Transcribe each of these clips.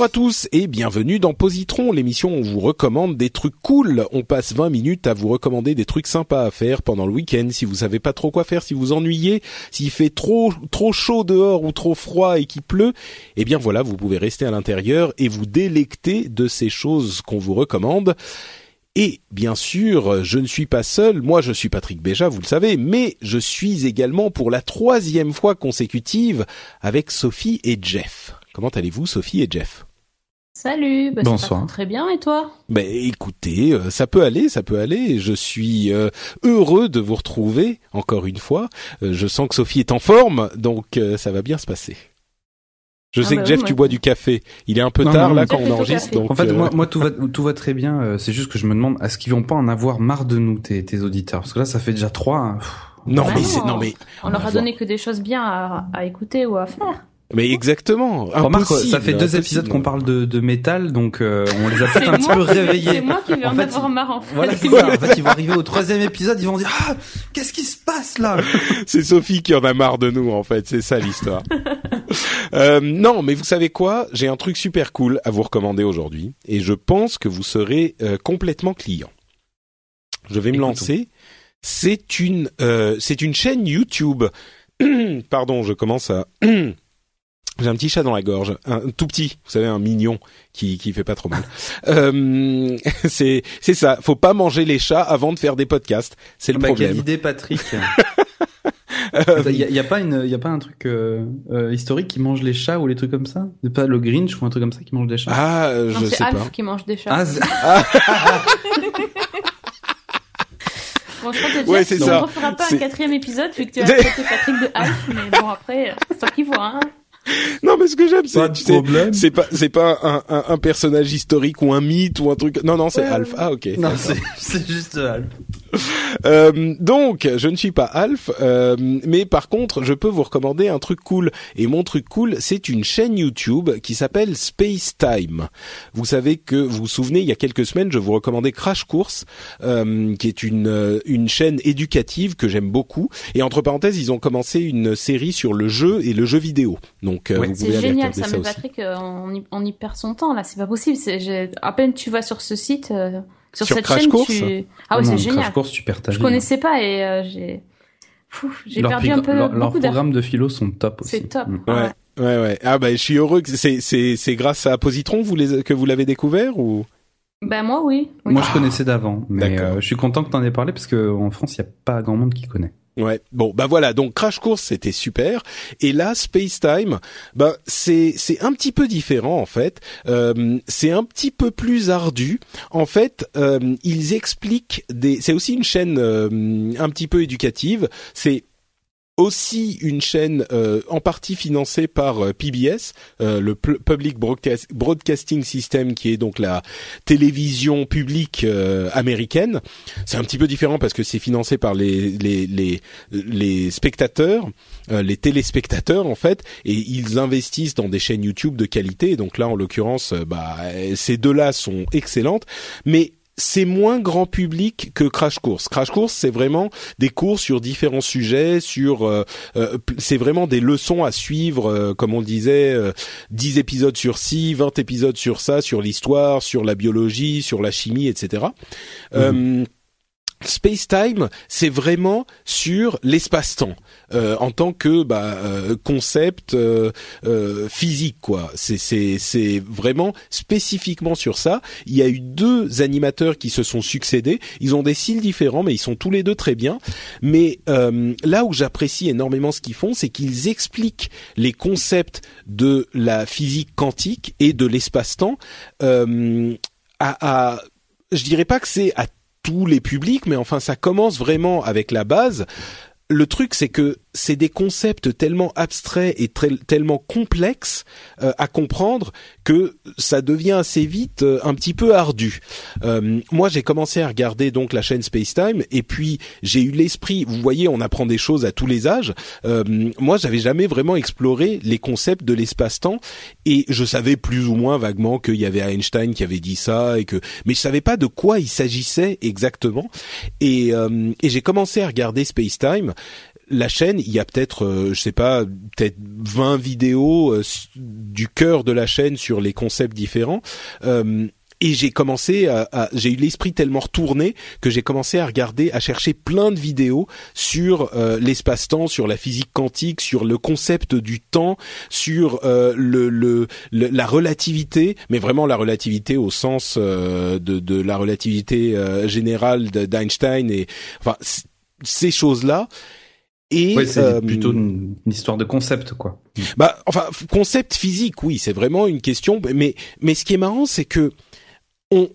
Bonjour à tous et bienvenue dans Positron, l'émission où on vous recommande des trucs cool. On passe 20 minutes à vous recommander des trucs sympas à faire pendant le week-end si vous savez pas trop quoi faire, si vous ennuyez, s'il fait trop trop chaud dehors ou trop froid et qu'il pleut. Eh bien voilà, vous pouvez rester à l'intérieur et vous délecter de ces choses qu'on vous recommande. Et bien sûr, je ne suis pas seul, moi je suis Patrick Béja, vous le savez, mais je suis également pour la troisième fois consécutive avec Sophie et Jeff. Comment allez-vous Sophie et Jeff? Salut, bah, Bonsoir. très bien et toi? Ben écoutez, euh, ça peut aller, ça peut aller. Je suis euh, heureux de vous retrouver encore une fois. Euh, je sens que Sophie est en forme, donc euh, ça va bien se passer. Je Ah sais bah que Jeff, oui, tu bois du café. Il est un peu Non, tard non, là quand Jeff on enregistre, donc En fait, euh, moi, moi tout va tout va très bien. C'est juste que je me demande, est-ce qu'ils vont pas en avoir marre de nous, tes, tes auditeurs? Parce que là, ça fait déjà trois. hein. Non Bah mais non. c'est non mais On leur a donné que des choses bien à, à écouter ou à faire. Mais exactement. Remarque, ça Impossible, fait deux impossible. épisodes qu'on parle de, de métal, donc euh, on les a peut-être un petit peu réveillés. C'est moi qui vais en, En fait, avoir marre en fait. Voilà, c'est ça. En fait, ils vont arriver au troisième épisode, ils vont dire ah, qu'est-ce qui se passe là? C'est Sophie qui en a marre de nous en fait, c'est ça l'histoire. Euh, non, mais vous savez quoi? J'ai un truc super cool à vous recommander aujourd'hui, et je pense que vous serez euh, complètement client. Je vais me lancer. C'est une, euh, c'est une chaîne YouTube. Pardon, je commence à. J'ai un petit chat dans la gorge, un tout petit, vous savez, un mignon qui qui fait pas trop mal. Euh, c'est c'est ça. Faut pas manger les chats avant de faire des podcasts. C'est le Bah, Quelle problème. idée, Patrick Il y, a- il y a pas une, il y a pas un truc euh, euh, historique qui mange les chats ou les trucs comme ça? C'est pas le Grinch ou un truc comme ça qui mange des chats? Ah, euh, Non, je c'est sais Alf pas. qui mange des chats. Ah, c'est- bon, je crois que Jeff, Ouais, c'est on ça. ne refera pas un quatrième épisode vu que tu as traité Patrick de Alf, mais bon après, c'est toi qui vois. Hein. Non, mais ce que j'aime, c'est tu sais, c'est pas c'est pas un, un, un personnage historique ou un mythe ou un truc. Non, non, c'est Ouais, Alf. Ah, ok. Non, c'est c'est juste Alf. Euh, donc, je ne suis pas Alf, euh, mais par contre, je peux vous recommander un truc cool. Et mon truc cool, c'est une chaîne YouTube qui s'appelle Space Time. Vous savez que vous vous souvenez, il y a quelques semaines, je vous recommandais Crash Course, euh, qui est une euh, une chaîne éducative que j'aime beaucoup. Et entre parenthèses, ils ont commencé une série sur le jeu et le jeu vidéo. Donc, euh, Ouais. vous pouvez C'est génial ça, ça aussi. Patrick, on y, on y perd son temps là, c'est pas possible. À peine tu vas sur ce site, euh, sur, Sur cette Crash chaîne, Course tu... Ah oui, c'est Crash génial. Course, tu perds ta Je vie. connaissais pas et euh, j'ai, j'ai perdu un peu leur- Leurs beaucoup d'argent. programmes de philo sont top aussi. C'est top. Ah Ouais. Ouais, ouais. Ah bah, je suis heureux que c'est c'est c'est grâce à Positron vous les que vous l'avez découvert ou? Ben moi oui. oui. Moi, je connaissais d'avant, mais D'accord. euh, je suis content que t'en aies parlé parce que en France, il y a pas grand monde qui connaît. Ouais. Bon, bah voilà. Donc Crash Course, c'était super. Et là, Space Time, bah c'est c'est un petit peu différent en fait. Euh, c'est un petit peu plus ardu. En fait, euh, ils expliquent des. C'est aussi une chaîne euh, un petit peu éducative. C'est aussi une chaîne euh, en partie financée par euh, PBS, euh, le Public Broadcast- Broadcasting System, qui est donc la télévision publique euh, américaine. C'est un petit peu différent parce que c'est financé par les les les, les spectateurs, euh, les téléspectateurs en fait, et ils investissent dans des chaînes YouTube de qualité. Donc là, en l'occurrence, bah ces deux-là sont excellentes, mais c'est moins grand public que Crash Course. Crash Course, c'est vraiment des cours sur différents sujets, sur euh, euh, c'est vraiment des leçons à suivre, euh, comme on disait, euh, 10 épisodes sur ci, 20 épisodes sur ça, sur l'histoire, sur la biologie, sur la chimie, etc. Euh, Space Time, c'est vraiment sur l'espace-temps euh, en tant que bah, euh, concept euh, physique quoi. C'est vraiment spécifiquement sur ça. Il y a eu deux animateurs qui se sont succédés. Ils ont des styles différents, mais ils sont tous les deux très bien. Mais là où j'apprécie énormément ce qu'ils font, c'est qu'ils expliquent les concepts de la physique quantique et de l'espace-temps à, à je dirais pas que c'est à tous les publics, mais enfin ça commence vraiment avec la base. Le truc, c'est que c'est des concepts tellement abstraits et tellement complexes euh, à comprendre que ça devient assez vite euh, un petit peu ardu. Euh, moi, j'ai commencé à regarder donc la chaîne Spacetime et puis j'ai eu l'esprit. Vous voyez, on apprend des choses à tous les âges. moi, j'avais jamais vraiment exploré les concepts de l'espace-temps et je savais plus ou moins vaguement qu'il y avait Einstein qui avait dit ça et que, mais je savais pas de quoi il s'agissait exactement. Et, et j'ai commencé à regarder Spacetime la chaîne, il y a peut-être, euh, je sais pas, peut-être 20 vidéos euh, du cœur de la chaîne sur les concepts différents. Euh, et j'ai commencé à, j'ai eu l'esprit tellement retourné que j'ai commencé à regarder, à chercher plein de vidéos sur l'espace-temps, sur la physique quantique, sur le concept du temps, sur le, le, la relativité, mais vraiment la relativité au sens de, de la relativité générale d'Einstein et enfin ces choses-là. Et c'est euh, plutôt une, histoire de concept, quoi. Bah, enfin, concept physique, oui, c'est vraiment une question. Mais mais ce qui est marrant, c'est que on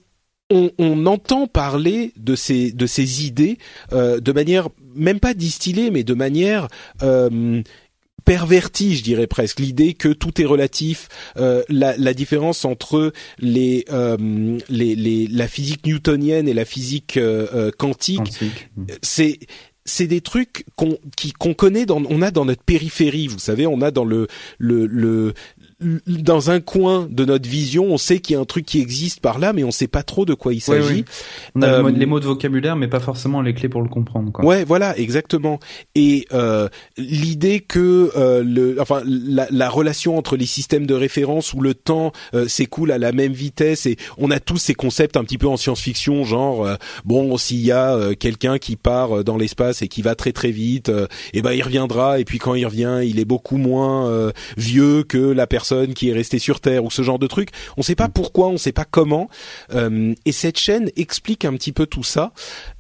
on, on, entend parler de ces de ces idées euh, de manière même pas distillée, mais de manière euh, pervertie, je dirais presque, l'idée que tout est relatif, euh, la, la, différence entre les, euh, les, les, la physique newtonienne et la physique euh, quantique, quantique. c'est c'est des trucs qu'on qu'on connaît dans on a dans notre périphérie vous savez on a dans le le, le dans un coin de notre vision, on sait qu'il y a un truc qui existe par là, mais on sait pas trop de quoi il s'agit. On a euh, les mots de vocabulaire, mais pas forcément les clés pour le comprendre. Quoi. Ouais, voilà, exactement. Et euh, l'idée que euh, le, enfin, la, la, relation entre les systèmes de référence où le temps euh, s'écoule à la même vitesse, et on a tous ces concepts un petit peu en science-fiction, genre euh, bon, s'il y a quelqu'un qui part dans l'espace et qui va très très vite, et eh ben il reviendra, et puis quand il revient, il est beaucoup moins vieux que la personne qui est restée sur Terre ou ce genre de truc. On ne sait pas pourquoi, on ne sait pas comment. Euh, et cette chaîne explique un petit peu tout ça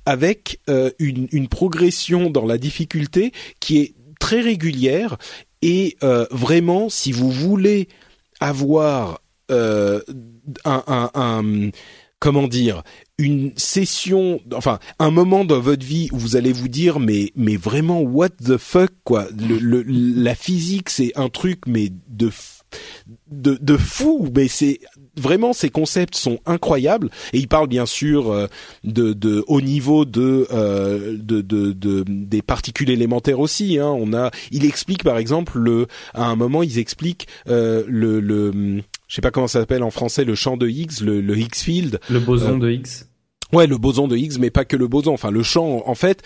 avec euh, une, progression dans la difficulté qui est très régulière. Et euh, vraiment, si vous voulez avoir un, comment dire une session, enfin un moment dans votre vie où vous allez vous dire mais mais vraiment what the fuck quoi. La physique c'est un truc mais de de, de fou, mais c'est vraiment ces concepts sont incroyables et il parle bien sûr euh, de, de au niveau de, euh, de, de, de, des particules élémentaires aussi. Hein. On a, il explique par exemple le à un moment ils expliquent euh, le, le je sais pas comment ça s'appelle en français le champ de Higgs, le, le Higgs field, le boson de Higgs. Ouais, le boson de Higgs, mais pas que le boson. Enfin, le champ, en fait,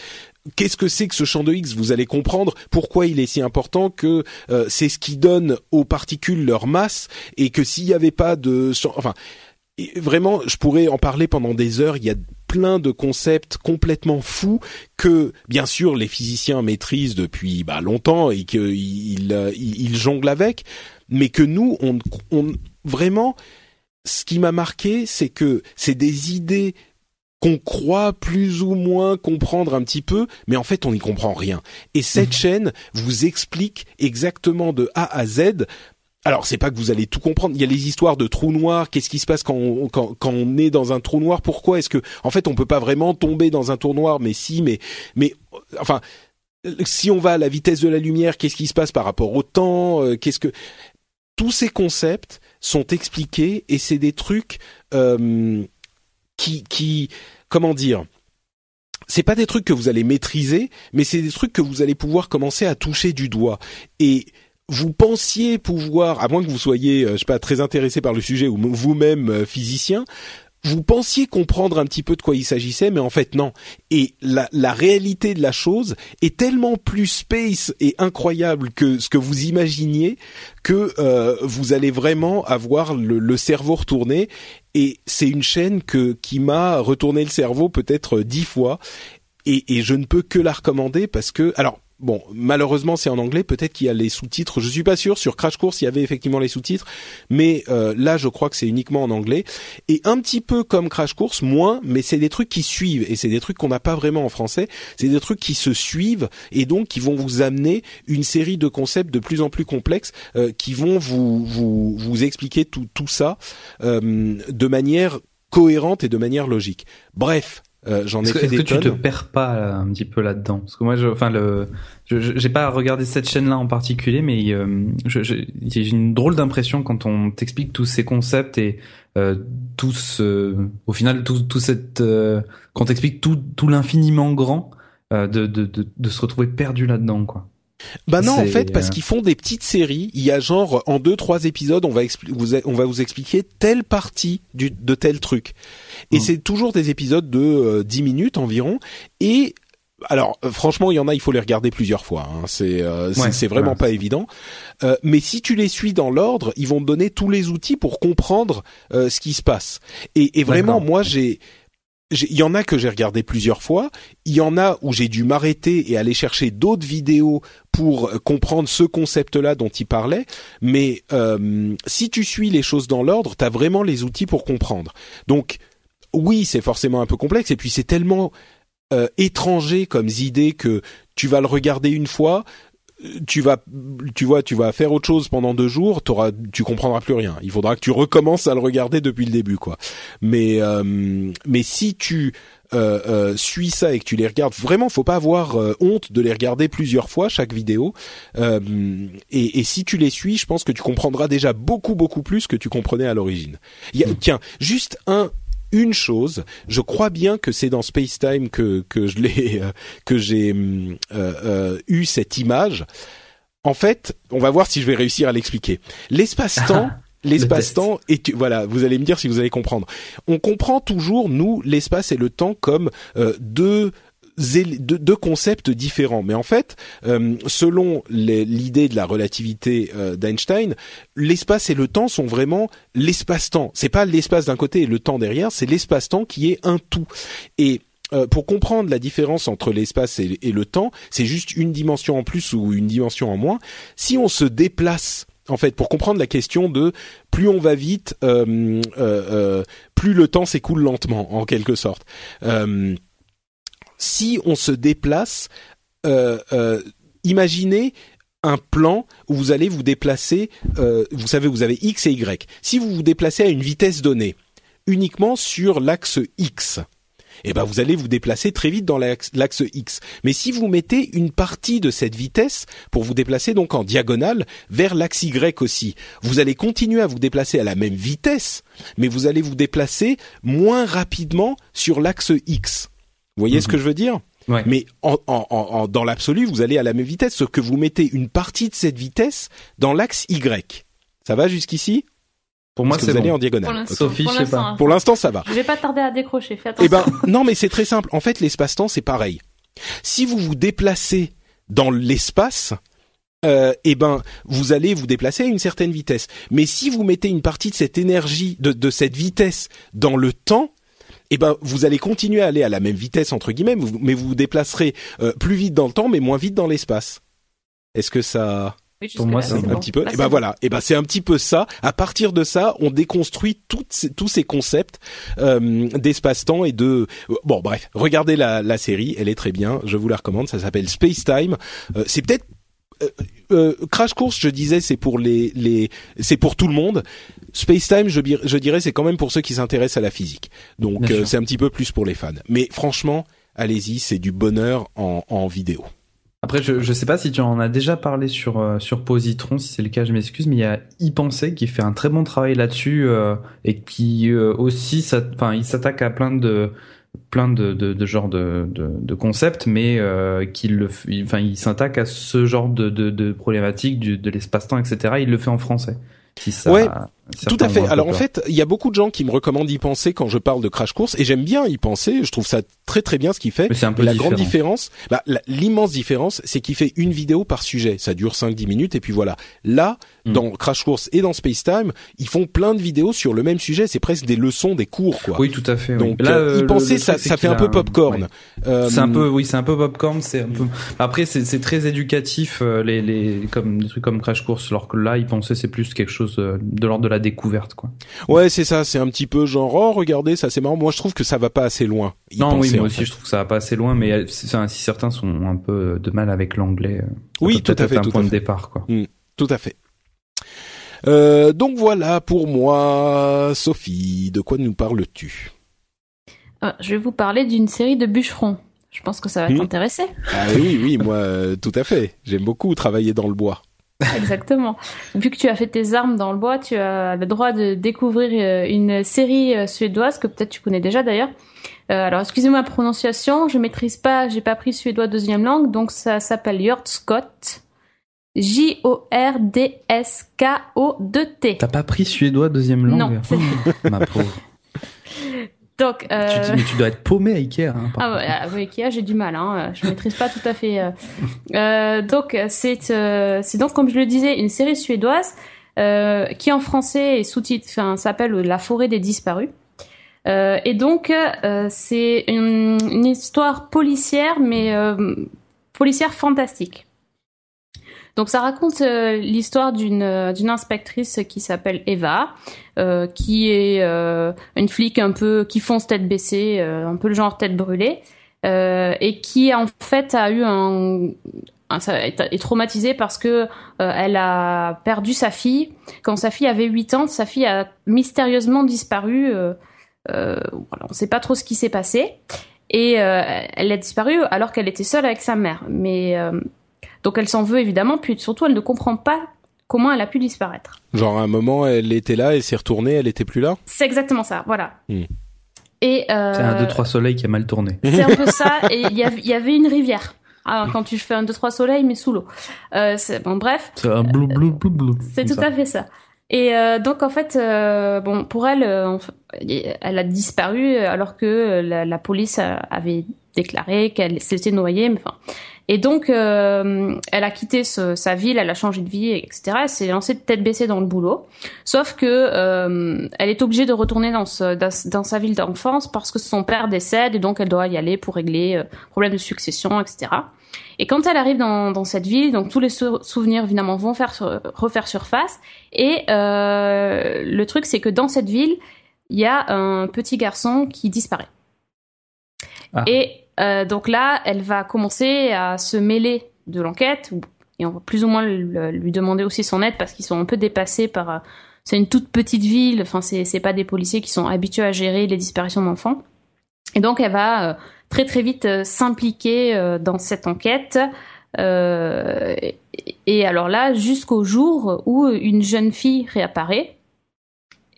qu'est-ce que c'est que ce champ de Higgs Vous allez comprendre pourquoi il est si important que euh, c'est ce qui donne aux particules leur masse et que s'il n'y avait pas de, enfin, vraiment, je pourrais en parler pendant des heures. Il y a plein de concepts complètement fous que, bien sûr, les physiciens maîtrisent depuis bah, longtemps et qu'ils euh, ils, jonglent avec, mais que nous, on, on vraiment, ce qui m'a marqué, c'est que c'est des idées qu'on croit plus ou moins comprendre un petit peu, mais en fait on n'y comprend rien. Et cette mhm. chaîne vous explique exactement de A à Z. Alors c'est pas que vous allez tout comprendre. Il y a les histoires de trous noirs. Qu'est-ce qui se passe quand on, quand, quand on est dans un trou noir? Pourquoi est-ce que en fait on peut pas vraiment tomber dans un trou noir? Mais si, mais mais enfin si on va à la vitesse de la lumière, qu'est-ce qui se passe par rapport au temps? Euh, Qu'est-ce que tous ces concepts sont expliqués et c'est des trucs. Euh, qui, comment dire, c'est pas des trucs que vous allez maîtriser, mais c'est des trucs que vous allez pouvoir commencer à toucher du doigt. Et vous pensiez pouvoir, à moins que vous soyez, euh, je sais pas, très intéressé par le sujet ou vous-même euh, physicien, vous pensiez comprendre un petit peu de quoi il s'agissait, mais en fait non. Et la, la, réalité de la chose est tellement plus space et incroyable que ce que vous imaginiez que euh, vous allez vraiment avoir le, le cerveau retourné et c'est une chaîne que qui m'a retourné le cerveau peut-être dix fois et, et je ne peux que la recommander parce que alors Bon, malheureusement, c'est en anglais. Peut-être qu'il y a les sous-titres. Je suis pas sûr. Sur Crash Course, il y avait effectivement les sous-titres, mais euh, là, je crois que c'est uniquement en anglais. Et un petit peu comme Crash Course, moins, mais c'est des trucs qui suivent et c'est des trucs qu'on n'a pas vraiment en français. C'est des trucs qui se suivent et donc qui vont vous amener une série de concepts de plus en plus complexes euh, qui vont vous vous vous expliquer tout tout ça euh, de manière cohérente et de manière logique. Bref, euh, J'en ai fait est-ce des que tu te perds pas là, un petit peu là-dedans? Parce que moi, je, enfin le, j'ai pas regardé cette chaîne-là en particulier, mais euh, j'ai une drôle d'impression quand on t'explique tous ces concepts et euh, tout ce, au final, tout, tout cette, euh, quand t'explique tout, tout l'infiniment grand, euh, de, de, de, de se retrouver perdu là-dedans, quoi. Bah non, en fait, parce euh, qu'ils font des petites séries. Il y a genre en deux trois épisodes, on va vous on va vous expliquer telle partie du, de tel truc. Et Mm. c'est toujours des épisodes de euh, 10 minutes environ. Et alors, euh, franchement, il y en a, il faut les regarder plusieurs fois. hein. C'est euh, Ouais, vraiment ouais. pas évident. Euh, mais si tu les suis dans l'ordre, ils vont te donner tous les outils pour comprendre euh, ce qui se passe. Et, et vraiment, moi, j'ai- il y en a que j'ai regardé plusieurs fois, il y en a où j'ai dû m'arrêter et aller chercher d'autres vidéos pour euh, comprendre ce concept-là dont il parlait, mais euh, si tu suis les choses dans l'ordre, tu as vraiment les outils pour comprendre. Donc oui, c'est forcément un peu complexe. Et puis c'est tellement euh, étranger comme idée que tu vas le regarder une fois, tu vas, tu vois, tu vas faire autre chose pendant deux jours, t'auras, tu comprendras plus rien. Il faudra que tu recommences à le regarder depuis le début, quoi. Mais, euh, mais si tu euh, euh, suis ça et que tu les regardes, vraiment, faut pas avoir euh, honte de les regarder plusieurs fois chaque vidéo. Euh, et, et si tu les suis, je pense que tu comprendras déjà beaucoup, beaucoup plus que tu comprenais à l'origine. A, Tiens, juste un une chose, je crois bien que c'est dans Space Time que que je l'ai euh, que j'ai euh, euh, eu cette image. En fait, on va voir si je vais réussir à l'expliquer. L'espace-temps, l'espace-temps et tu, voilà, vous allez me dire si vous allez comprendre. On comprend toujours nous l'espace et le temps comme euh, deux deux, concepts différents. Mais en fait, euh, selon l'idée de la relativité euh, d'Einstein, l'espace et le temps sont vraiment l'espace-temps. C'est pas l'espace d'un côté et le temps derrière, c'est l'espace-temps qui est un tout. Et euh, pour comprendre la différence entre l'espace et, le temps, c'est juste une dimension en plus ou une dimension en moins. Si on se déplace, en fait, pour comprendre la question de plus on va vite, plus le temps s'écoule lentement, en quelque sorte. Si on se déplace, euh, euh, imaginez un plan où vous allez vous déplacer, euh, vous savez, vous avez x et y. Si vous vous déplacez à une vitesse donnée, uniquement sur l'axe x, eh ben vous allez vous déplacer très vite dans l'axe l'axe x. Mais si vous mettez une partie de cette vitesse pour vous déplacer donc en diagonale vers l'axe y aussi, vous allez continuer à vous déplacer à la même vitesse, mais vous allez vous déplacer moins rapidement sur l'axe x. Vous voyez ce que je veux dire Ouais. mais en, en, en- en- dans l'absolu, vous allez à la même vitesse, sauf que vous mettez une partie de cette vitesse dans l'axe Y. Ça va jusqu'ici Pour moi, c'est vous allez bon. en diagonale. Pour l'instant, Sophie, pour je sais l'instant, pas. hein. Pour l'instant, ça va. Je vais pas tarder à décrocher. Fais attention. Eh ben, non, mais c'est très simple. En fait, l'espace-temps, c'est pareil. Si vous vous déplacez dans l'espace, euh, eh ben, vous allez vous déplacer à une certaine vitesse. Mais si vous mettez une partie de cette énergie, de, de cette vitesse dans le temps, eh ben, vous allez continuer à aller à la même vitesse entre guillemets, mais vous vous déplacerez euh, plus vite dans le temps, mais moins vite dans l'espace. Est-ce que ça Oui, pour moi, c'est un bon. petit peu Là, Et c'est ben voilà. Et ben c'est un petit peu ça. À partir de ça, on déconstruit toutes ces- tous ces concepts euh, d'espace-temps et de bon bref. Regardez la, la série, elle est très bien. Je vous la recommande. Ça s'appelle Space Time. Euh, c'est peut-être euh, euh, Crash Course, je disais, c'est pour les les c'est pour tout le monde. Space Time, je, dirais, c'est quand même pour ceux qui s'intéressent à la physique. Donc euh, c'est un petit peu plus pour les fans. Mais franchement, allez-y, c'est du bonheur en, en vidéo. Après, je, je sais pas si tu en as déjà parlé sur, euh, sur Positron, si c'est le cas, je m'excuse, mais il y a y penser qui fait un très bon travail là-dessus euh, et qui euh, aussi, enfin, il s'attaque à plein de plein de, de, de genres de, de, de concepts, mais euh, qu'il le, il- enfin, il s'attaque à ce genre de, de, de problématiques du, de l'espace-temps, etc. Il le fait en français. Si ça, Ouais. Tout à fait. Alors en fait, il y a beaucoup de gens qui me recommandent d'y penser quand je parle de Crash Course, et j'aime bien y penser. Je trouve ça très très bien ce qu'il fait. Mais c'est un peu la différent. grande différence, bah, l'immense différence, c'est qu'il fait une vidéo par sujet. Ça dure 5-10 minutes et puis voilà. Là, Mm. dans Crash Course et dans Space Time, ils font plein de vidéos sur le même sujet. C'est presque des leçons, des cours, quoi. Oui, tout à fait. oui. Donc Là, euh, y penser, le ça, fait un peu a- popcorn. ouais. Euh, C'est un peu, oui, c'est un peu popcorn. C'est un peu. Après, c'est très éducatif, euh, les, les, comme des trucs comme Crash Course, alors que là, il pensait c'est plus quelque chose de l'ordre de la découverte, quoi. Ouais, c'est ça. C'est un petit peu genre, oh, regardez, ça c'est marrant. Moi, je trouve que ça va pas assez loin. non, oui, moi aussi, fait. je trouve que ça va pas assez loin, mais euh, si, enfin, si certains sont un peu de mal avec l'anglais, euh, Oui, peut tout à fait, un tout point à de départ, quoi. Tout à fait. Euh, donc voilà pour moi, Sophie. De quoi nous parles-tu? Ah, je vais vous parler d'une série de bûcherons. Je pense que ça va Hmm. t'intéresser. Ah oui, oui, moi, euh, tout à fait. J'aime beaucoup travailler dans le bois. Exactement. Vu que tu as fait tes armes dans le bois, tu as le droit de découvrir euh, une série euh, suédoise que peut-être tu connais déjà d'ailleurs. Euh, alors excusez-moi la prononciation, je maîtrise pas, j'ai pas pris suédois deuxième langue, donc ça s'appelle Jord Scott. J-O-R-D-S-K-O-2-T. T'as pas pris suédois deuxième langue? Non, Oh, Ma pauvre. Donc, euh, Tu, mais tu dois être paumé à Ikea. Hein, par Ah ouais, avec Ikea, j'ai du mal, hein. Je maîtrise pas tout à fait. euh. Euh, donc c'est euh, c'est donc comme je le disais une série suédoise euh, qui en français est sous-titre, enfin s'appelle La forêt des disparus. Euh, et donc euh, c'est une, une histoire policière, mais euh, policière fantastique. Donc ça raconte euh, l'histoire d'une euh, d'une inspectrice qui s'appelle Eva, euh, qui est une flic un peu qui fonce tête baissée, un peu le genre tête brûlée, et qui en fait a eu un, ça est, traumatisée parce que elle a perdu sa fille quand sa fille avait 8 ans. Sa fille a mystérieusement disparu. On ne sait pas trop ce qui s'est passé. Et elle a disparu alors qu'elle était seule avec sa mère. Mais donc elle s'en veut évidemment, puis surtout elle ne comprend pas comment elle a pu disparaître. Genre à un moment, elle était là, elle s'est retournée, elle était plus là. C'est exactement ça, voilà. Hmm. Et euh, C'est un 2-3 soleil qui a mal tourné. c'est un peu ça. Et il y, avait une rivière. Ah, quand tu fais un 2-3 soleil, mais sous l'eau. Euh, c'est- bon, bref, C'est un blou blou blou blou. c'est tout à fait ça. Et euh, donc en fait, euh, bon, pour elle, euh, elle a disparu alors que la, la police avait déclaré qu'elle s'était noyée. mais Enfin, et donc euh, elle a quitté ce- sa ville, elle a changé de vie, etc. Elle s'est lancée de tête baissée dans le boulot. Sauf que euh, elle est obligée de retourner dans, ce, dans, dans sa ville d'enfance parce que son père décède et donc elle doit y aller pour régler euh, problème de succession, etc. Et quand elle arrive dans, dans cette ville, donc tous les sou- souvenirs évidemment vont faire sur- refaire surface. Et euh, le truc, c'est que dans cette ville, il y a un petit garçon qui disparaît. Ah. Et euh, donc là, elle va commencer à se mêler de l'enquête, et on va plus ou moins lui demander aussi son aide parce qu'ils sont un peu dépassés par. euh, c'est une toute petite ville, enfin c'est pas des policiers qui sont habitués à gérer les disparitions d'enfants. Et donc elle va euh, très très vite s'impliquer dans cette enquête. Et, alors là, jusqu'au jour où une jeune fille réapparaît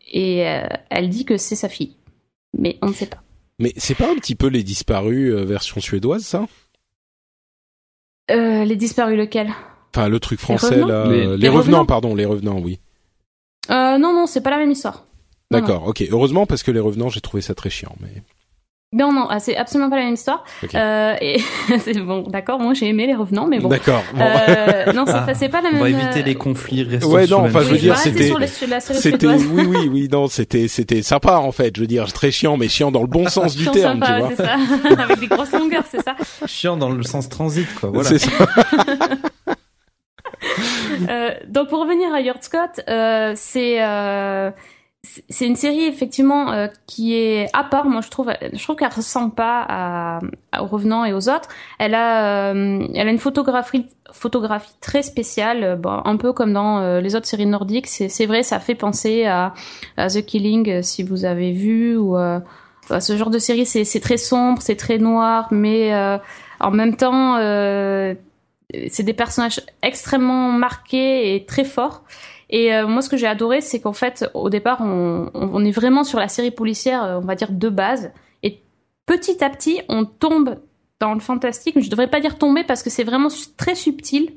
et elle dit que c'est sa fille, mais on ne sait pas. Mais c'est pas un petit peu les disparus euh, version suédoise, ça? Euh, les disparus lequel? Enfin, le truc français revenants là, Les- les, les revenants, revenants? pardon, les revenants, oui. euh, Non non, c'est pas la même histoire. D'accord, ok. Heureusement parce que les revenants, j'ai trouvé ça très chiant, mais. Non non, ah, c'est absolument pas la même histoire. Ok. Euh, et c'est bon, d'accord. Moi j'ai aimé les revenants, mais bon. D'accord. bon. Euh, non, c'est Ah, pas- c'est pas la On même. va éviter euh, les conflits. Ouais, non, enfin, je veux oui, dire, c'était- C'était, oui, oui, oui, non, c'était, c'était sympa en fait. Je veux dire, très chiant, mais chiant dans le bon sens du terme, sympa, tu vois. c'est ça. Avec des grosses longueurs, c'est ça. chiant dans le sens transit, quoi. Voilà. C'est ça. Euh, donc pour revenir à Yord Scott, euh, c'est euh, c'est- une série effectivement euh, qui est à part. Moi, je trouve, je trouve qu'elle ressemble pas à, à- aux Revenants et aux autres. Elle a, euh, elle a une photographie, photographie très spéciale, euh, bon, un peu comme dans euh, les autres séries nordiques. C'est vrai, ça fait penser à, à The Killing, euh, si vous avez vu, ou ce genre de série. C'est très sombre, c'est très noir, mais en même temps. C'est des personnages extrêmement marqués et très forts. Et euh, moi, ce que j'ai adoré, c'est qu'en fait, au départ, on, est vraiment sur la série policière, euh, on va dire de base. Et petit à petit, on tombe dans le fantastique. Je devrais pas dire tomber parce que c'est vraiment très subtil.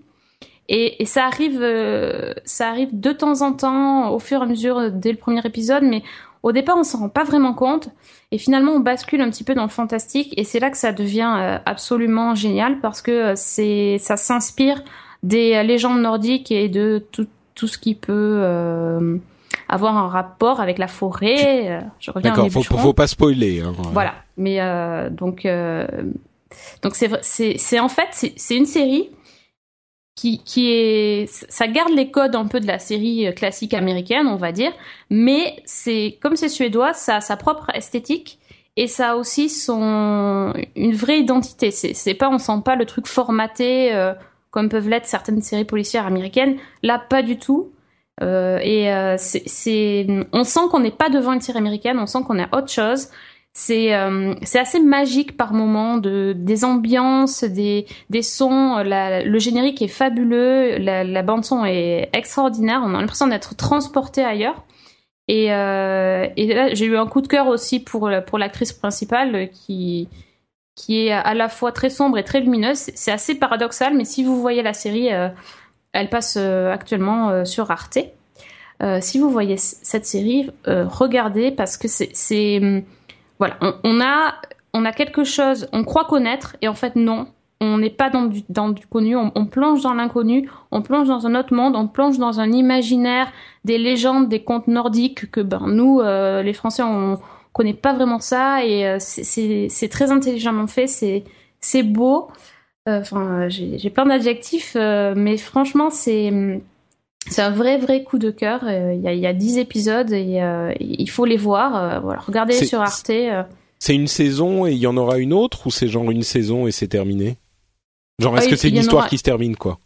Et, ça arrive, euh, ça arrive de temps en temps, au fur et à mesure dès le premier épisode, mais au départ, on s'en rend pas vraiment compte. Et finalement, on bascule un petit peu dans le fantastique. Et c'est là que ça devient absolument génial parce que c'est, ça s'inspire des légendes nordiques et de tout, tout ce qui peut euh, avoir un rapport avec la forêt. Je reviens D'accord, faut, pas spoiler. Hein. Voilà. Mais donc, donc c'est, c'est, c'est en fait, c'est, c'est une série qui, qui est, ça garde les codes un peu de la série classique américaine, on va dire, mais c'est comme c'est suédois, ça a sa propre esthétique et ça a aussi son une vraie identité. C'est, c'est pas, on sent pas le truc formaté euh, comme peuvent l'être certaines séries policières américaines. Là, pas du tout. Euh, et euh, c'est, on sent qu'on n'est pas devant une série américaine, on sent qu'on est autre chose. C'est euh, assez magique par moments de des ambiances des des sons. Le générique est fabuleux. La, bande son est extraordinaire. On a l'impression d'être transporté ailleurs. Et et là j'ai eu un coup de cœur aussi pour pour l'actrice principale qui qui est à la fois très sombre et très lumineuse. C'est assez paradoxal mais si vous voyez la série euh, elle passe euh, actuellement euh, sur Arte. Si vous voyez cette série regardez parce que c'est c'est voilà, on, a on a quelque chose, on croit connaître et en fait non, on n'est pas dans du, connu, on, plonge dans l'inconnu, on plonge dans un autre monde, on plonge dans un imaginaire, des légendes, des contes nordiques que ben nous, les Français, on connaît pas vraiment ça et euh, c'est très intelligemment fait, c'est beau. Euh, enfin, j'ai plein d'adjectifs, mais franchement, c'est c'est un vrai vrai coup de cœur. Euh, il y, a, y a 10 épisodes et euh, il faut les voir. Euh, voilà, regardez sur Arte. C'est une saison et il y en aura une autre ou c'est genre une saison et c'est terminé? Genre est-ce que c'est une histoire qui se termine quoi?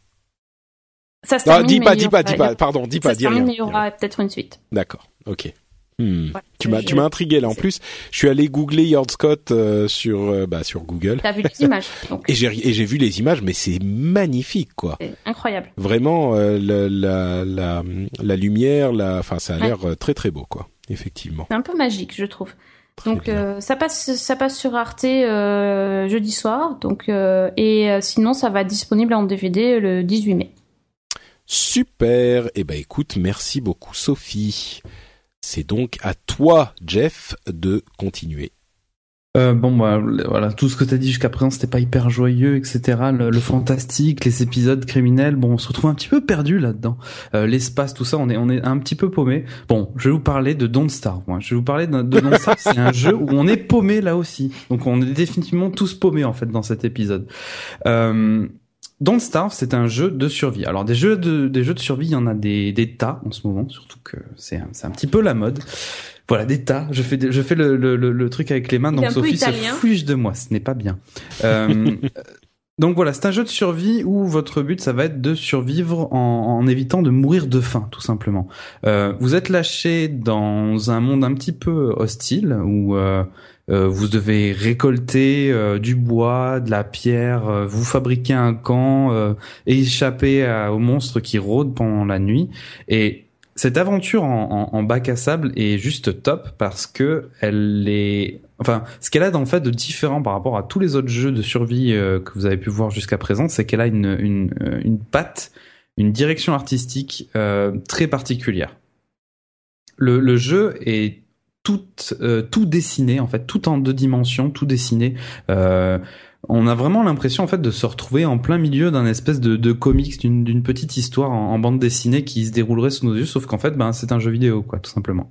Ça se termine. dis pas, dis pas, dis pas. Pardon, dis pas, dis rien. il y aura peut-être une suite. D'accord. Ok. Hmm. tu m'as tu m'as intrigué là. En plus, je suis allé googler Yard Scott euh, sur euh, bah sur Google. T'as vu les images. Et j'ai et j'ai vu les images, mais c'est magnifique quoi. incroyable. Vraiment euh, la, la, la lumière, la enfin ça a l'air très très beau quoi. Effectivement. C'est un peu magique, je trouve. donc ça passe ça passe sur Arte jeudi soir. Donc et sinon ça va être disponible en DVD le 18 mai. Super. Et eh ben écoute, merci beaucoup Sophie. C'est donc à toi, Jeff, de continuer. Euh, bon, bah, voilà, tout ce que t'as dit jusqu'à présent, c'était pas hyper joyeux, etc. Le, fantastique, les épisodes criminels, bon, on se retrouve un petit peu perdu là-dedans. Euh, l'espace, tout ça, on est, on est un petit peu paumé. Bon, je vais vous parler de Don't Starve. Moi, je vais vous parler de, Don't Starve. c'est un jeu où on est paumé là aussi. Donc, on est définitivement tous paumés en fait dans cet épisode. Euh, Don't Starve, c'est un jeu de survie. Alors des jeux de des jeux de survie, il y en a des, des tas en ce moment, surtout que c'est un, un petit peu la mode. Voilà, des tas. Je fais je fais le, le, le, truc avec les mains, donc Sophie se fiche de moi. Ce n'est pas bien. Euh, donc voilà, c'est un jeu de survie où votre but, ça va être de survivre en, en évitant de mourir de faim, tout simplement. Euh, vous êtes lâché dans un monde un petit peu hostile où euh, vous devez récolter euh, du bois, de la pierre, euh, vous fabriquer un camp et échapper aux monstres qui rôdent pendant la nuit. Et cette aventure en, en, bac à sable est juste top parce que elle est, enfin, ce qu'elle a en fait de différent par rapport à tous les autres jeux de survie que vous avez pu voir jusqu'à présent, c'est qu'elle a une, une, une patte, une direction artistique très particulière. Le, le jeu est tout, euh, tout dessiné en fait, tout en deux dimensions, tout dessiné. Euh, on a vraiment l'impression en fait de se retrouver en plein milieu d'un espèce de, de comics, d'une petite histoire en, bande dessinée qui se déroulerait sous nos yeux, sauf qu'en fait, ben c'est un jeu vidéo quoi, tout simplement.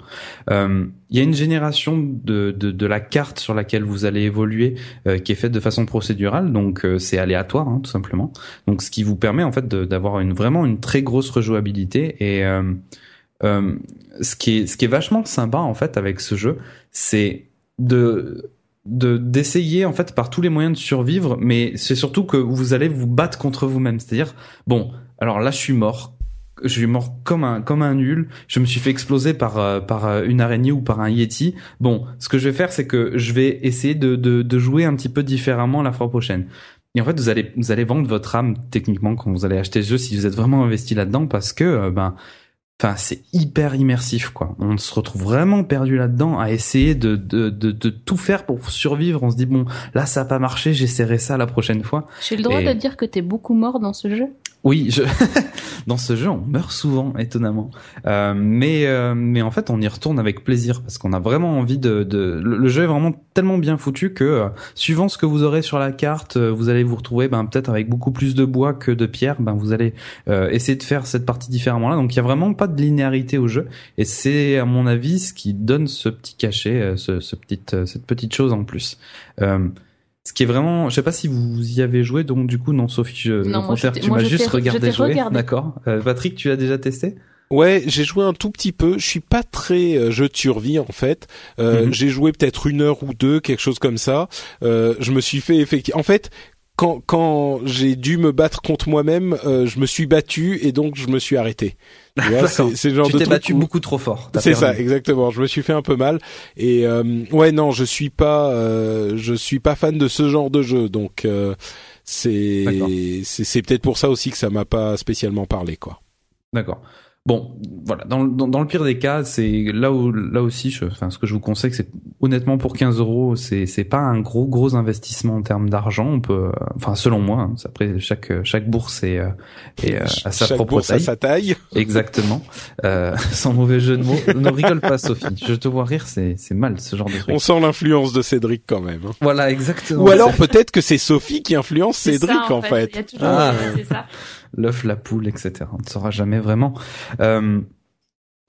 Euh, il y a une génération de, de, de, la carte sur laquelle vous allez évoluer qui est faite de façon procédurale, donc c'est aléatoire hein, tout simplement. Donc ce qui vous permet en fait d'avoir une vraiment une très grosse rejouabilité et euh, ce qui est ce qui est vachement sympa en fait avec ce jeu, c'est de de d'essayer en fait par tous les moyens de survivre, mais c'est surtout que vous allez vous battre contre vous-même. C'est-à-dire bon, alors là je suis mort, je suis mort comme un comme un nul. Je me suis fait exploser par euh, par euh, une araignée ou par un yeti. Bon, ce que je vais faire, c'est que je vais essayer de, de de jouer un petit peu différemment la fois prochaine. Et en fait, vous allez vous allez vendre votre âme techniquement quand vous allez acheter ce jeu si vous êtes vraiment investi là-dedans parce que ben Enfin, c'est hyper immersif, quoi. On se retrouve vraiment perdu là-dedans à essayer de, de, de, de, tout faire pour survivre. On se dit, bon, là, ça a pas marché, j'essaierai ça la prochaine fois. J'ai le droit de dire que t'es beaucoup mort dans ce jeu? Oui, je... dans ce jeu, on meurt souvent, étonnamment. Euh, mais euh, mais en fait, on y retourne avec plaisir parce qu'on a vraiment envie de. Le, jeu est vraiment tellement bien foutu que euh, suivant ce que vous aurez sur la carte, euh, vous allez vous retrouver, ben peut-être avec beaucoup plus de bois que de pierre. Ben vous allez essayer de faire cette partie différemment là. Donc il y a vraiment pas de linéarité au jeu et c'est à mon avis ce qui donne ce petit cachet, ce petite cette petite chose en plus. Ce qui est vraiment, je sais pas si vous y avez joué, donc du coup non Sophie, je, non, moi, tu m'as juste regardé jouer, d'accord. Euh, Patrick, tu as déjà testé? Ouais, j'ai joué un tout petit peu. Je suis pas très euh, jeu de survie en fait. Euh, mhm. J'ai joué peut-être une heure ou deux, quelque chose comme ça. Euh, je me suis fait effectivement. En fait, quand quand j'ai dû me battre contre moi-même, euh, je me suis battu et donc je me suis arrêté. c'est genre tu t'es battu beaucoup trop fort. C'est ça, exactement. Je me suis fait un peu mal et euh, ouais non, je suis pas, euh, je suis pas fan de ce genre de jeu, donc euh, c'est c'est peut-être pour ça aussi que ça m'a pas spécialement parlé quoi. D'accord. Bon, voilà. Dans, dans, dans, le pire des cas, c'est là où là aussi, je, enfin, ce que je vous conseille, c'est honnêtement pour 15 euros, c'est c'est pas un gros gros investissement en termes d'argent. On peut, enfin, selon moi, hein, après chaque chaque bourse est, euh, est euh, à sa chaque propre bourse taille. À sa taille. Exactement. Euh, sans mauvais jeu de mots. ne rigole pas, Sophie. Je te vois rire, c'est c'est mal ce genre de truc. On sent l'influence de Cédric quand même. Hein. Voilà, exactement. Ou alors peut-être que c'est Sophie qui influence Cédric ça, en, fait. Il y a toujours, ah. c'est ça l'œuf, la poule, etc. On ne saura jamais vraiment. Euh,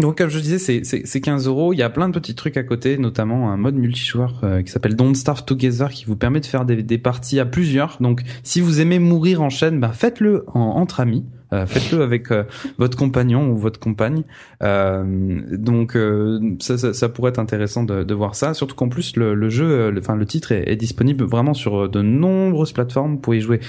donc comme je disais, c'est, c'est, 15 euros. Il y a plein de petits trucs à côté, notamment un mode multijoueur euh, qui s'appelle Don't Starve Together, qui vous permet de faire des, des parties à plusieurs. Donc si vous aimez mourir en chaîne, bah, faites-le en, entre amis. Euh, faites-le avec euh, votre compagnon ou votre compagne. Euh, donc ça, ça, ça, pourrait être intéressant de, de voir ça. Surtout qu'en plus le, le jeu, enfin le, titre est, est, disponible vraiment sur de nombreuses plateformes. Vous pouvez y jouer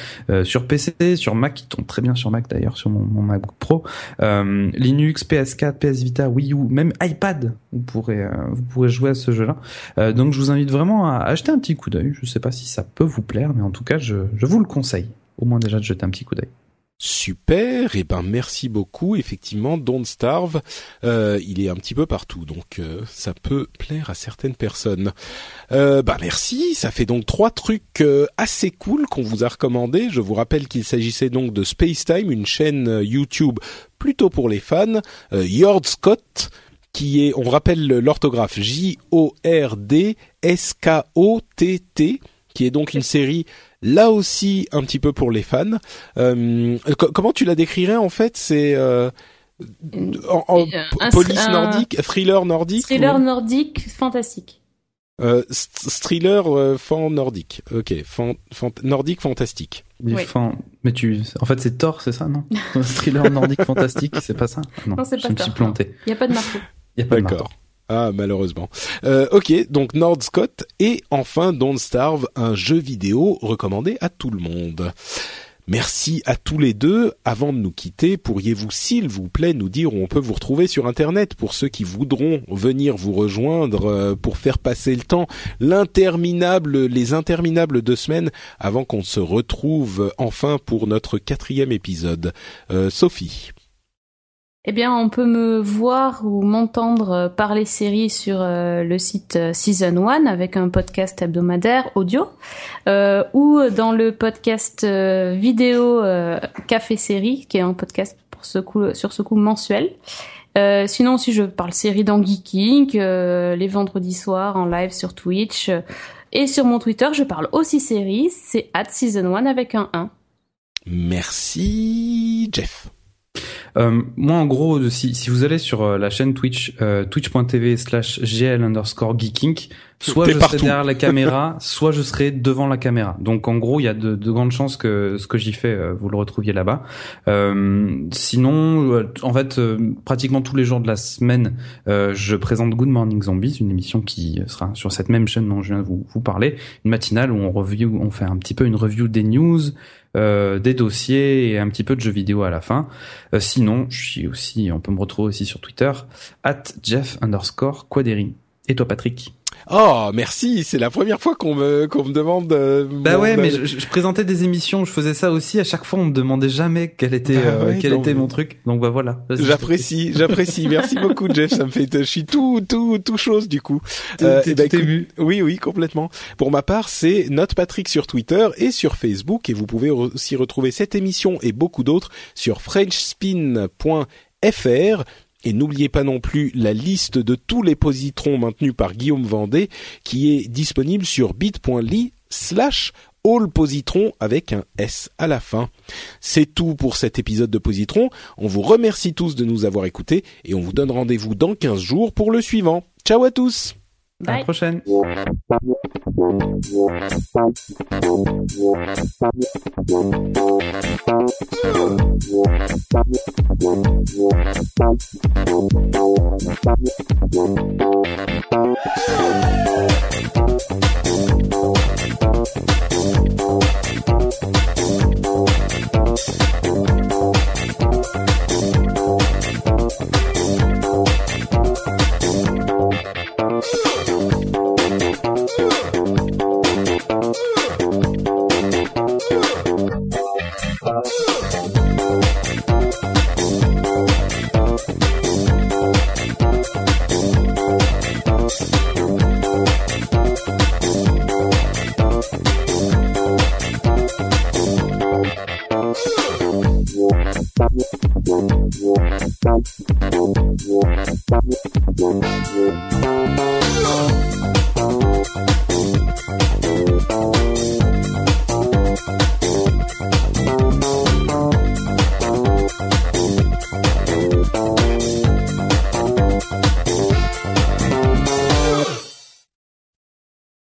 sur PC, sur Mac, qui tombe très bien sur Mac d'ailleurs, sur mon, mon, MacBook Pro, Linux, PS4, PS Vita, Wii U, même iPad. Vous pourrez vous pourrez jouer à ce jeu-là. donc je vous invite vraiment à acheter un petit coup d'œil. Je sais pas si ça peut vous plaire, mais en tout cas je, je vous le conseille. Au moins déjà de jeter un petit coup d'œil. Super, et eh ben merci beaucoup. Effectivement, Don't Starve, euh, il est un petit peu partout, donc euh, ça peut plaire à certaines personnes. Euh, bah merci, ça fait donc trois trucs assez cool qu'on vous a recommandés. Je vous rappelle qu'il s'agissait donc de Space Time, une chaîne YouTube plutôt pour les fans. Yord Scott, qui est, on rappelle l'orthographe J O R D S K O T T, qui est donc une série là aussi un petit peu pour les fans. Euh, comment tu la décrirais en fait C'est euh, en, police nordique, thriller nordique, thriller nordique fantastique. Euh, thriller euh, fan nordique. Ok, fan, nordique fantastique. Oui. mais tu, en fait, c'est Thor, c'est ça, non Thriller nordique fantastique, c'est pas ça? Non, non c'est pas je me suis planté. Il y a pas de marteau. Il y a pas de marteau. Ah, malheureusement. Euh, ok, donc Nord Scott et enfin Don't Starve, un jeu vidéo recommandé à tout le monde. Merci à tous les deux. Avant de nous quitter, pourriez-vous, s'il vous plaît, nous dire où on peut vous retrouver sur Internet pour ceux qui voudront venir vous rejoindre euh, pour faire passer le temps, l'interminable, les interminables deux semaines avant qu'on se retrouve enfin pour notre quatrième épisode. Euh, Sophie. Eh bien, on peut me voir ou m'entendre euh, parler séries sur euh, le site euh, Season 1 avec un podcast hebdomadaire audio ou dans le podcast vidéo Café Série qui est un podcast sur ce coup mensuel. sinon aussi je parle séries dans Geeking les vendredis soirs en live sur Twitch et sur mon Twitter je parle aussi séries, c'est at Season 1 avec un 1. Merci Jeff. Euh, moi, en gros, si, si vous allez sur euh, la chaîne Twitch, euh, twitch.tv slash gl underscore geeking, soit je serai derrière la caméra, soit je serai devant la caméra. Donc, en gros, il y a de, de grandes chances que ce que j'y fais, euh, vous le retrouviez là-bas. sinon, en fait, pratiquement tous les jours de la semaine, je présente Good Morning Zombies, une émission qui sera sur cette même chaîne dont je viens de vous, vous parler, une matinale où on review, on fait un petit peu une review des news, euh, des dossiers et un petit peu de jeux vidéo à la fin. Euh, sinon, je suis aussi, on peut me retrouver aussi sur Twitter, at Jeff underscore Quaderi. Et toi, Patrick? Oh, merci. C'est la première fois qu'on me qu'on me demande. Euh, bah ouais, mais je, je, présentais des émissions, je faisais ça aussi. À chaque fois, on me demandait jamais quel était bah euh, quel était mon truc. Donc bah voilà. J'apprécie, j'apprécie. merci beaucoup, Jeff. Ça me fait. Je suis tout tout tout chose du coup. Euh, bah, oui, oui, complètement. Pour ma part, c'est Note Patrick sur Twitter et sur Facebook, et vous pouvez aussi retrouver cette émission et beaucoup d'autres sur FrenchSpin.fr. Et n'oubliez pas non plus la liste de tous les positrons maintenus par Guillaume Vendée qui est disponible sur bit.ly slash allpositron avec un S à la fin. C'est tout pour cet épisode de Positron. On vous remercie tous de nous avoir écoutés et on vous donne rendez-vous dans 15 jours pour le suivant. Ciao à tous Bye. À la prochaine.